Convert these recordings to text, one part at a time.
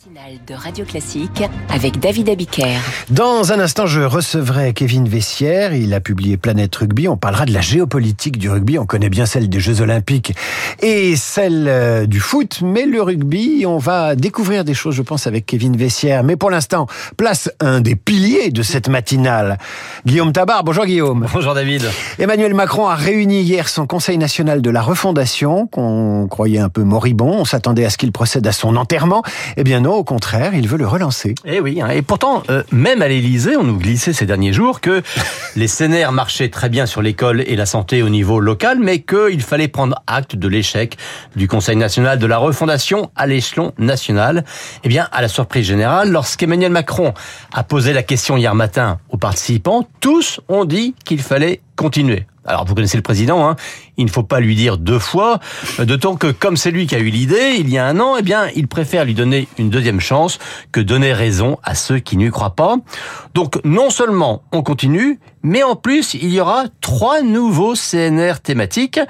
matinale de Radio Classique avec David Abiker. Dans un instant, je recevrai Kevin Vessière. Il a publié Planète Rugby. On parlera de la géopolitique du rugby. On connaît bien celle des Jeux Olympiques et celle euh, du foot. Mais le rugby, on va découvrir des choses, je pense, avec Kevin Vessière. Mais pour l'instant, place un des piliers de cette matinale. Guillaume Tabar. Bonjour Guillaume. Bonjour David. Emmanuel Macron a réuni hier son Conseil national de la refondation, qu'on croyait un peu moribond. On s'attendait à ce qu'il procède à son enterrement. Eh bien non, au contraire, il veut le relancer. Eh oui, hein. et pourtant, euh, même à l'Élysée, on nous glissait ces derniers jours que les CNR marchaient très bien sur l'école et la santé au niveau local, mais qu'il fallait prendre acte de l'échec du Conseil national de la refondation à l'échelon national. Eh bien, à la surprise générale, lorsqu'Emmanuel Macron a posé la question hier matin aux participants, tous ont dit qu'il fallait continuer. Alors vous connaissez le président, hein il ne faut pas lui dire deux fois, d'autant que comme c'est lui qui a eu l'idée il y a un an, eh bien il préfère lui donner une deuxième chance que donner raison à ceux qui n'y croient pas. Donc non seulement on continue, mais en plus il y aura trois nouveaux CNR thématiques.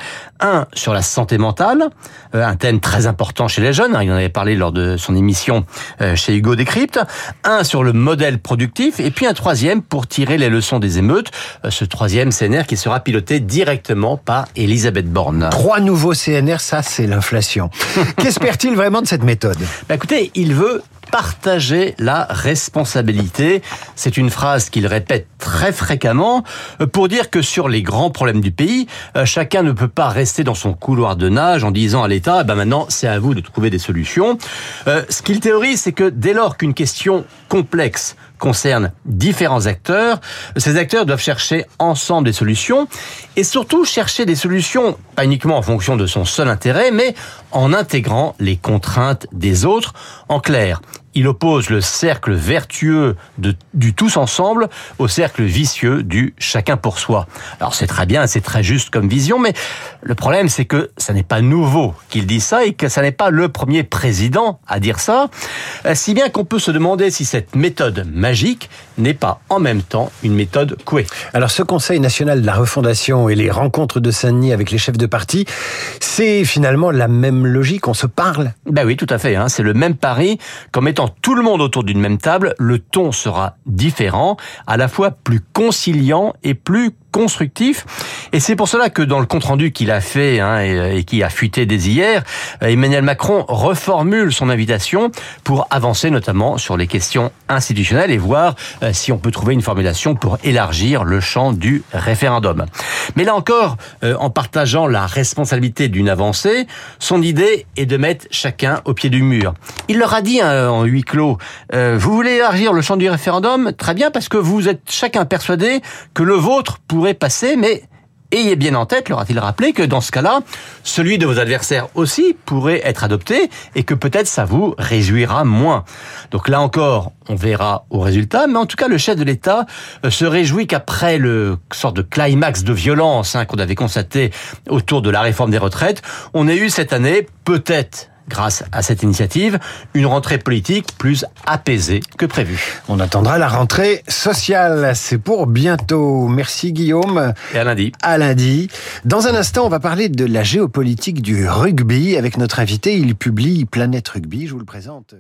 Un sur la santé mentale, euh, un thème très important chez les jeunes, hein, il en avait parlé lors de son émission euh, chez Hugo Décrypte. Un sur le modèle productif, et puis un troisième pour tirer les leçons des émeutes, euh, ce troisième CNR qui sera piloté directement par Élise Elisabeth Borne. Trois nouveaux CNR, ça c'est l'inflation. Qu'espère-t-il vraiment de cette méthode? Bah Écoutez, il veut partager la responsabilité. C'est une phrase qu'il répète très fréquemment euh, pour dire que sur les grands problèmes du pays, euh, chacun ne peut pas rester dans son couloir de nage en disant à l'État, ben maintenant c'est à vous de trouver des solutions. Euh, ce qu'il théorise, c'est que dès lors qu'une question complexe concerne différents acteurs. Ces acteurs doivent chercher ensemble des solutions et surtout chercher des solutions pas uniquement en fonction de son seul intérêt, mais en intégrant les contraintes des autres. En clair, il oppose le cercle vertueux du tous ensemble au cercle vicieux du chacun pour soi. Alors c'est très bien, c'est très juste comme vision, mais le problème c'est que ça n'est pas nouveau qu'il dit ça et que ça n'est pas le premier président à dire ça, euh, si bien qu'on peut se demander si cette méthode magique n'est pas en même temps une méthode couée. Alors ce Conseil national de la refondation et les rencontres de Saint-Denis avec les chefs de parti, c'est finalement la même logique, on se parle? Ben oui, tout à fait, hein. c'est le même pari comme étant tout le monde autour d'une même table, le ton sera différent, à la fois plus conciliant et plus constructif. Et c'est pour cela que dans le compte-rendu qu'il a fait hein, et, qui a fuité dès hier, Emmanuel Macron reformule son invitation pour avancer notamment sur les questions institutionnelles et voir euh, si on peut trouver une formulation pour élargir le champ du référendum. Mais là encore, euh, en partageant la responsabilité d'une avancée, son idée est de mettre chacun au pied du mur. Il leur a dit hein, en huis clos, euh, vous voulez élargir le champ du référendum? Très bien, parce que vous êtes chacun persuadé que le vôtre pour pourrait passer, mais Ayez bien en tête, leur a-t-il rappelé, que dans ce cas-là, celui de vos adversaires aussi pourrait être adopté et que peut-être ça vous réjouira moins. Donc là encore, on verra au résultat, mais en tout cas, le chef de l'État euh, se réjouit qu'après le sort de climax de violence hein, qu'on avait constaté autour de la réforme des retraites, on ait eu cette année peut-être grâce à cette initiative, une rentrée politique plus apaisée que prévu. On attendra la rentrée sociale. C'est pour bientôt. Merci Guillaume. Et à lundi. À lundi. Dans un instant, on va parler de la géopolitique du rugby avec notre invité. Il publie Planète Rugby. Je vous le présente.